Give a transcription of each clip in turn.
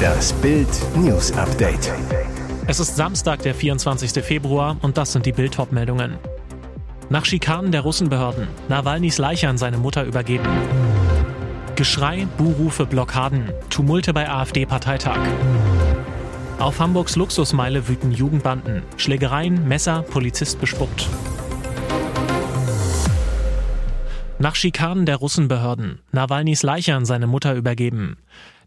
Das Bild News Update. Es ist Samstag, der 24. Februar und das sind die bild meldungen Nach Schikanen der Russenbehörden, Nawalnys Leiche an seine Mutter übergeben. Geschrei, Buhrufe, Blockaden, Tumulte bei AfD-Parteitag. Auf Hamburgs Luxusmeile wüten Jugendbanden, Schlägereien, Messer, Polizist bespuckt. Nach Schikanen der Russenbehörden, Nawalnys Leiche an seine Mutter übergeben.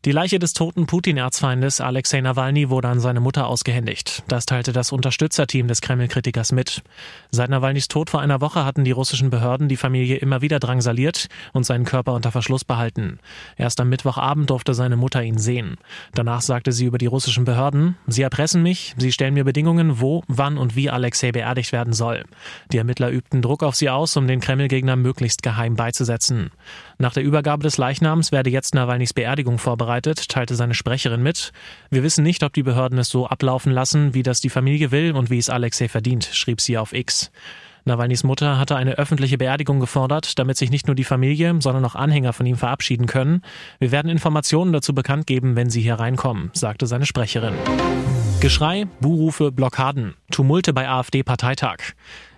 Die Leiche des toten Putin-Erzfeindes Alexei Nawalny wurde an seine Mutter ausgehändigt. Das teilte das Unterstützerteam des Kreml-Kritikers mit. Seit Nawalnys Tod vor einer Woche hatten die russischen Behörden die Familie immer wieder drangsaliert und seinen Körper unter Verschluss behalten. Erst am Mittwochabend durfte seine Mutter ihn sehen. Danach sagte sie über die russischen Behörden, sie erpressen mich, sie stellen mir Bedingungen, wo, wann und wie Alexei beerdigt werden soll. Die Ermittler übten Druck auf sie aus, um den Kreml-Gegner möglichst geheim beizusetzen. Nach der Übergabe des Leichnams werde jetzt Nawalnys Beerdigung vorbereitet vorbereitet, teilte seine Sprecherin mit. Wir wissen nicht, ob die Behörden es so ablaufen lassen, wie das die Familie will und wie es Alexei verdient, schrieb sie auf X. Nawalnys Mutter hatte eine öffentliche Beerdigung gefordert, damit sich nicht nur die Familie, sondern auch Anhänger von ihm verabschieden können. Wir werden Informationen dazu bekannt geben, wenn sie hier reinkommen, sagte seine Sprecherin. Geschrei, Buhrufe, Blockaden, Tumulte bei AfD-Parteitag.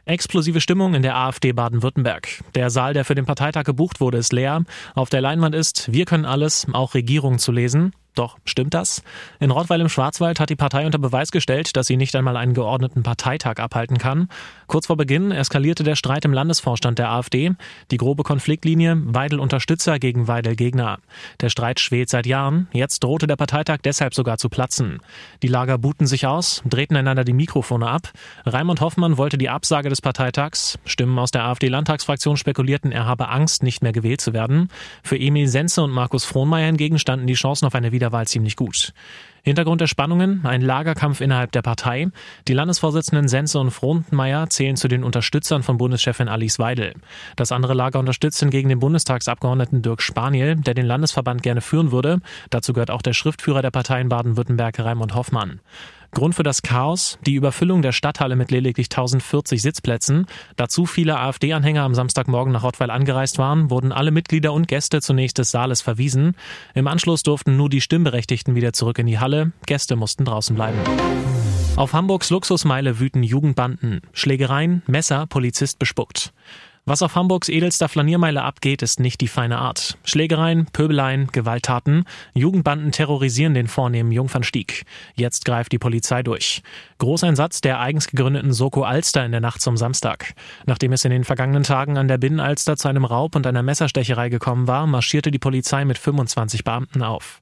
Explosive Stimmung in der AfD Baden-Württemberg. Der Saal, der für den Parteitag gebucht wurde, ist leer. Auf der Leinwand ist Wir können alles, auch Regierung zu lesen. Doch stimmt das? In Rottweil im Schwarzwald hat die Partei unter Beweis gestellt, dass sie nicht einmal einen geordneten Parteitag abhalten kann. Kurz vor Beginn eskalierte der Streit im Landesvorstand der AfD. Die grobe Konfliktlinie Weidel Unterstützer gegen Weidel Gegner. Der Streit schwelt seit Jahren. Jetzt drohte der Parteitag deshalb sogar zu platzen. Die Lager buhten sich aus, drehten einander die Mikrofone ab. Raimund Hoffmann wollte die Absage des Parteitags. Stimmen aus der AfD-Landtagsfraktion spekulierten, er habe Angst, nicht mehr gewählt zu werden. Für Emil Senze und Markus Frohnmeier hingegen standen die Chancen auf eine Wieder Wiederwahl ziemlich gut. Hintergrund der Spannungen, ein Lagerkampf innerhalb der Partei. Die Landesvorsitzenden Sense und Frohnmeier zählen zu den Unterstützern von Bundeschefin Alice Weidel. Das andere Lager unterstützt hingegen den Bundestagsabgeordneten Dirk Spaniel, der den Landesverband gerne führen würde. Dazu gehört auch der Schriftführer der Partei in Baden-Württemberg, Raimund Hoffmann. Grund für das Chaos, die Überfüllung der Stadthalle mit lediglich 1040 Sitzplätzen. Da zu viele AfD-Anhänger am Samstagmorgen nach Rottweil angereist waren, wurden alle Mitglieder und Gäste zunächst des Saales verwiesen. Im Anschluss durften nur die Stimmberechtigten wieder zurück in die Halle. Gäste mussten draußen bleiben. Auf Hamburgs Luxusmeile wüten Jugendbanden. Schlägereien, Messer, Polizist bespuckt. Was auf Hamburgs edelster Flaniermeile abgeht, ist nicht die feine Art. Schlägereien, Pöbeleien, Gewalttaten. Jugendbanden terrorisieren den vornehmen Jungfernstieg. Jetzt greift die Polizei durch. Großeinsatz der eigens gegründeten Soko Alster in der Nacht zum Samstag. Nachdem es in den vergangenen Tagen an der Binnenalster zu einem Raub und einer Messerstecherei gekommen war, marschierte die Polizei mit 25 Beamten auf.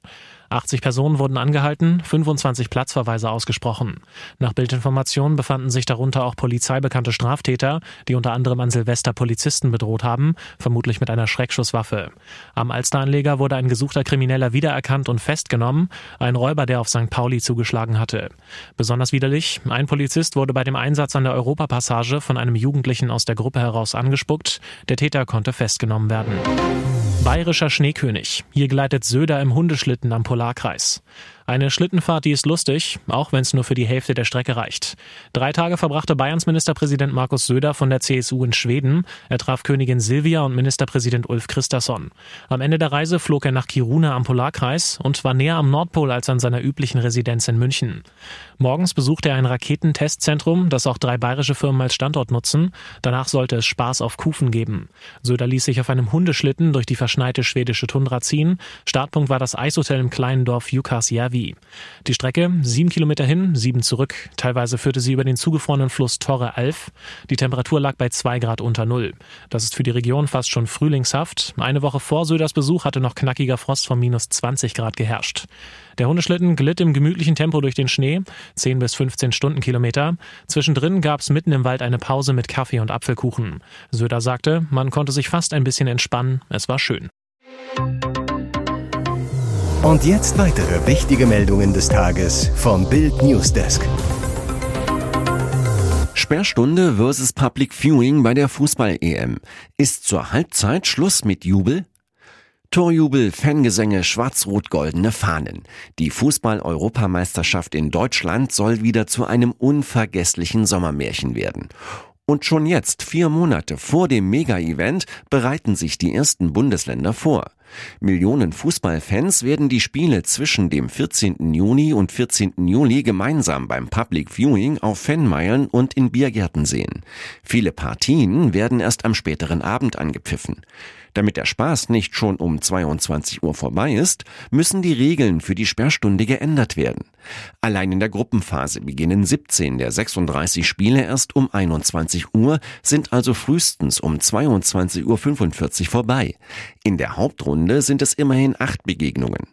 80 Personen wurden angehalten, 25 Platzverweise ausgesprochen. Nach Bildinformationen befanden sich darunter auch polizeibekannte Straftäter, die unter anderem an Silvester Polizisten bedroht haben, vermutlich mit einer Schreckschusswaffe. Am Alsteranleger wurde ein gesuchter Krimineller wiedererkannt und festgenommen, ein Räuber, der auf St. Pauli zugeschlagen hatte. Besonders widerlich, ein Polizist wurde bei dem Einsatz an der Europapassage von einem Jugendlichen aus der Gruppe heraus angespuckt, der Täter konnte festgenommen werden. Bayerischer Schneekönig. Hier gleitet Söder im Hundeschlitten am Polarkreis. Eine Schlittenfahrt, die ist lustig, auch wenn es nur für die Hälfte der Strecke reicht. Drei Tage verbrachte Bayerns Ministerpräsident Markus Söder von der CSU in Schweden. Er traf Königin Silvia und Ministerpräsident Ulf Christasson. Am Ende der Reise flog er nach Kiruna am Polarkreis und war näher am Nordpol als an seiner üblichen Residenz in München. Morgens besuchte er ein Raketentestzentrum, das auch drei bayerische Firmen als Standort nutzen. Danach sollte es Spaß auf Kufen geben. Söder ließ sich auf einem Hundeschlitten durch die verschneite schwedische Tundra ziehen. Startpunkt war das Eishotel im kleinen Dorf Jukkasjärvi Narvi. Die Strecke sieben Kilometer hin, sieben zurück. Teilweise führte sie über den zugefrorenen Fluss Torre Alf. Die Temperatur lag bei zwei Grad unter Null. Das ist für die Region fast schon frühlingshaft. Eine Woche vor Söders Besuch hatte noch knackiger Frost von minus 20 Grad geherrscht. Der Hundeschlitten glitt im gemütlichen Tempo durch den Schnee, 10 bis 15 Stundenkilometer. Zwischendrin gab es mitten im Wald eine Pause mit Kaffee und Apfelkuchen. Söder sagte, man konnte sich fast ein bisschen entspannen, es war schön. Und jetzt weitere wichtige Meldungen des Tages vom Bild Newsdesk. Sperrstunde versus Public Viewing bei der Fußball-EM. Ist zur Halbzeit Schluss mit Jubel? Torjubel, Fangesänge, schwarz-rot-goldene Fahnen. Die Fußball-Europameisterschaft in Deutschland soll wieder zu einem unvergesslichen Sommermärchen werden. Und schon jetzt, vier Monate vor dem Mega-Event, bereiten sich die ersten Bundesländer vor. Millionen Fußballfans werden die Spiele zwischen dem 14. Juni und 14. Juli gemeinsam beim Public Viewing auf Fanmeilen und in Biergärten sehen. Viele Partien werden erst am späteren Abend angepfiffen. Damit der Spaß nicht schon um 22 Uhr vorbei ist, müssen die Regeln für die Sperrstunde geändert werden. Allein in der Gruppenphase beginnen 17 der 36 Spiele erst um 21 Uhr, sind also frühestens um 22.45 Uhr vorbei. In der Hauptrunde sind es immerhin acht Begegnungen.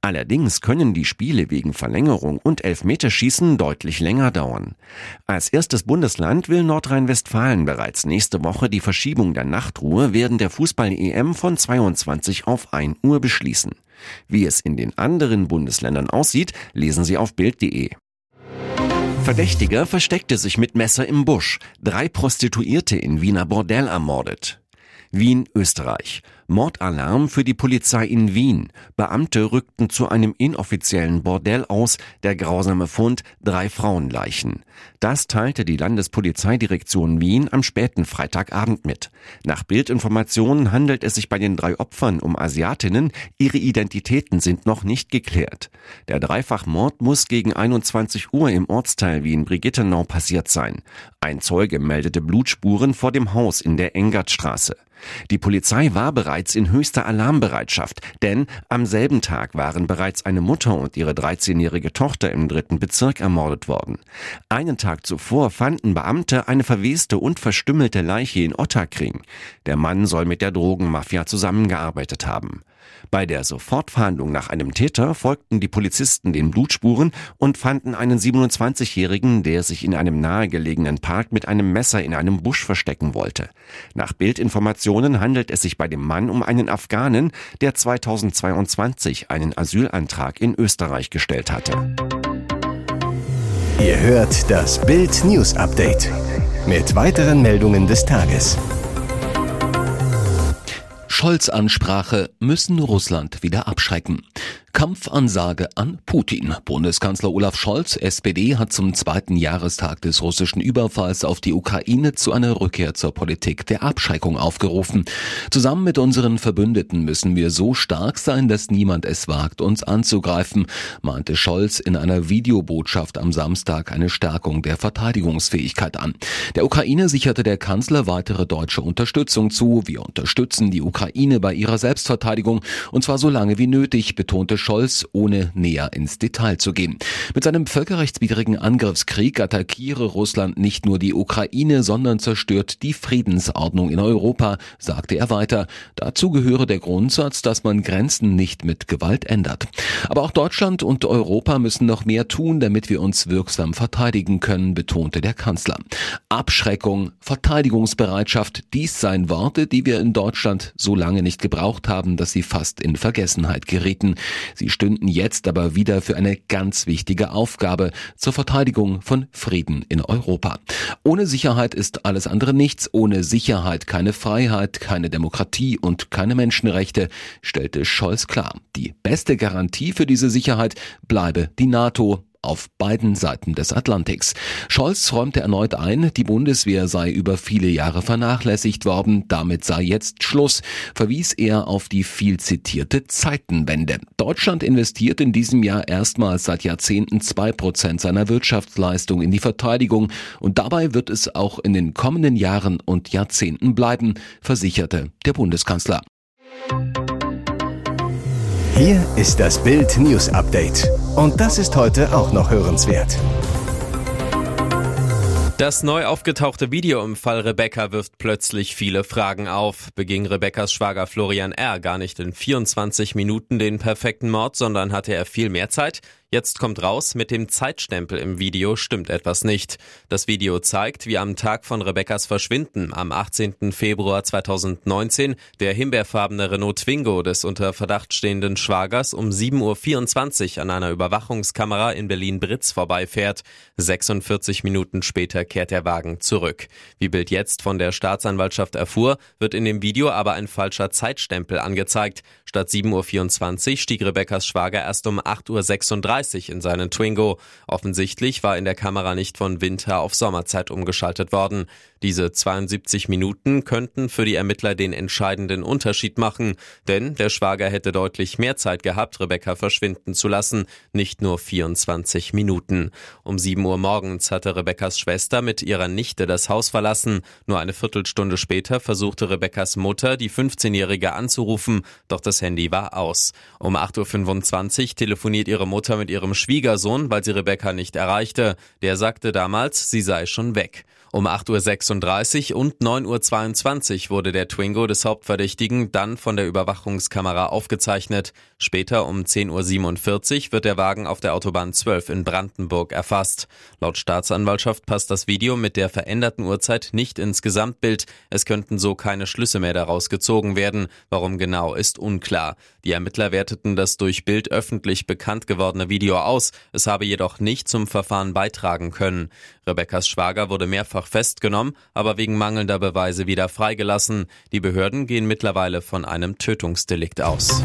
Allerdings können die Spiele wegen Verlängerung und Elfmeterschießen deutlich länger dauern. Als erstes Bundesland will Nordrhein-Westfalen bereits nächste Woche die Verschiebung der Nachtruhe während der Fußball-EM von 22 auf 1 Uhr beschließen. Wie es in den anderen Bundesländern aussieht, lesen Sie auf Bild.de. Verdächtiger versteckte sich mit Messer im Busch. Drei Prostituierte in Wiener Bordell ermordet. Wien, Österreich. Mordalarm für die Polizei in Wien. Beamte rückten zu einem inoffiziellen Bordell aus. Der grausame Fund drei Frauenleichen. Das teilte die Landespolizeidirektion Wien am späten Freitagabend mit. Nach Bildinformationen handelt es sich bei den drei Opfern um Asiatinnen. Ihre Identitäten sind noch nicht geklärt. Der Dreifachmord muss gegen 21 Uhr im Ortsteil Wien-Brigittenau passiert sein. Ein Zeuge meldete Blutspuren vor dem Haus in der Engertstraße. Die Polizei war bereits in höchster Alarmbereitschaft, denn am selben Tag waren bereits eine Mutter und ihre 13-jährige Tochter im dritten Bezirk ermordet worden. Einen Tag zuvor fanden Beamte eine verweste und verstümmelte Leiche in Ottakring. Der Mann soll mit der Drogenmafia zusammengearbeitet haben. Bei der Sofortfahndung nach einem Täter folgten die Polizisten den Blutspuren und fanden einen 27-Jährigen, der sich in einem nahegelegenen Park mit einem Messer in einem Busch verstecken wollte. Nach Bildinformationen handelt es sich bei dem Mann um einen Afghanen, der 2022 einen Asylantrag in Österreich gestellt hatte. Ihr hört das Bild News Update mit weiteren Meldungen des Tages. Scholz-Ansprache müssen Russland wieder abschrecken. Kampfansage an Putin. Bundeskanzler Olaf Scholz, SPD, hat zum zweiten Jahrestag des russischen Überfalls auf die Ukraine zu einer Rückkehr zur Politik der Abschreckung aufgerufen. Zusammen mit unseren Verbündeten müssen wir so stark sein, dass niemand es wagt, uns anzugreifen, meinte Scholz in einer Videobotschaft am Samstag eine Stärkung der Verteidigungsfähigkeit an. Der Ukraine sicherte der Kanzler weitere deutsche Unterstützung zu. Wir unterstützen die Ukraine bei ihrer Selbstverteidigung und zwar so lange wie nötig, betonte Scholz, ohne näher ins Detail zu gehen. Mit seinem völkerrechtswidrigen Angriffskrieg attackiere Russland nicht nur die Ukraine, sondern zerstört die Friedensordnung in Europa, sagte er weiter. Dazu gehöre der Grundsatz, dass man Grenzen nicht mit Gewalt ändert. Aber auch Deutschland und Europa müssen noch mehr tun, damit wir uns wirksam verteidigen können, betonte der Kanzler. Abschreckung, Verteidigungsbereitschaft, dies seien Worte, die wir in Deutschland so lange nicht gebraucht haben, dass sie fast in Vergessenheit gerieten. Sie stünden jetzt aber wieder für eine ganz wichtige Aufgabe zur Verteidigung von Frieden in Europa. Ohne Sicherheit ist alles andere nichts, ohne Sicherheit keine Freiheit, keine Demokratie und keine Menschenrechte, stellte Scholz klar. Die beste Garantie für diese Sicherheit bleibe die NATO, auf beiden Seiten des Atlantiks. Scholz räumte erneut ein, die Bundeswehr sei über viele Jahre vernachlässigt worden, damit sei jetzt Schluss, verwies er auf die viel zitierte Zeitenwende. Deutschland investiert in diesem Jahr erstmals seit Jahrzehnten zwei Prozent seiner Wirtschaftsleistung in die Verteidigung und dabei wird es auch in den kommenden Jahren und Jahrzehnten bleiben, versicherte der Bundeskanzler. Hier ist das Bild News Update. Und das ist heute auch noch hörenswert. Das neu aufgetauchte Video im Fall Rebecca wirft plötzlich viele Fragen auf. Beging Rebeccas Schwager Florian R. gar nicht in 24 Minuten den perfekten Mord, sondern hatte er viel mehr Zeit? Jetzt kommt raus, mit dem Zeitstempel im Video stimmt etwas nicht. Das Video zeigt, wie am Tag von Rebekkas Verschwinden am 18. Februar 2019 der himbeerfarbene Renault Twingo des unter Verdacht stehenden Schwagers um 7.24 Uhr an einer Überwachungskamera in Berlin-Britz vorbeifährt. 46 Minuten später kehrt der Wagen zurück. Wie Bild jetzt von der Staatsanwaltschaft erfuhr, wird in dem Video aber ein falscher Zeitstempel angezeigt. Statt 7.24 Uhr stieg Rebekkas Schwager erst um 8.36 Uhr in seinen Twingo. Offensichtlich war in der Kamera nicht von Winter auf Sommerzeit umgeschaltet worden. Diese 72 Minuten könnten für die Ermittler den entscheidenden Unterschied machen, denn der Schwager hätte deutlich mehr Zeit gehabt, Rebecca verschwinden zu lassen, nicht nur 24 Minuten. Um 7 Uhr morgens hatte Rebeccas Schwester mit ihrer Nichte das Haus verlassen. Nur eine Viertelstunde später versuchte Rebeccas Mutter, die 15-Jährige anzurufen, doch das Handy war aus. Um 8.25 Uhr telefoniert ihre Mutter mit ihrem Schwiegersohn, weil sie Rebecca nicht erreichte. Der sagte damals, sie sei schon weg. Um 8.36 Uhr und 9.22 Uhr wurde der Twingo des Hauptverdächtigen dann von der Überwachungskamera aufgezeichnet. Später um 10.47 Uhr wird der Wagen auf der Autobahn 12 in Brandenburg erfasst. Laut Staatsanwaltschaft passt das Video mit der veränderten Uhrzeit nicht ins Gesamtbild. Es könnten so keine Schlüsse mehr daraus gezogen werden. Warum genau ist unklar. Die Ermittler werteten das durch Bild öffentlich bekannt gewordene Video aus. Es habe jedoch nicht zum Verfahren beitragen können. Rebekkas Schwager wurde mehrfach festgenommen, aber wegen mangelnder Beweise wieder freigelassen. Die Behörden gehen mittlerweile von einem Tötungsdelikt aus.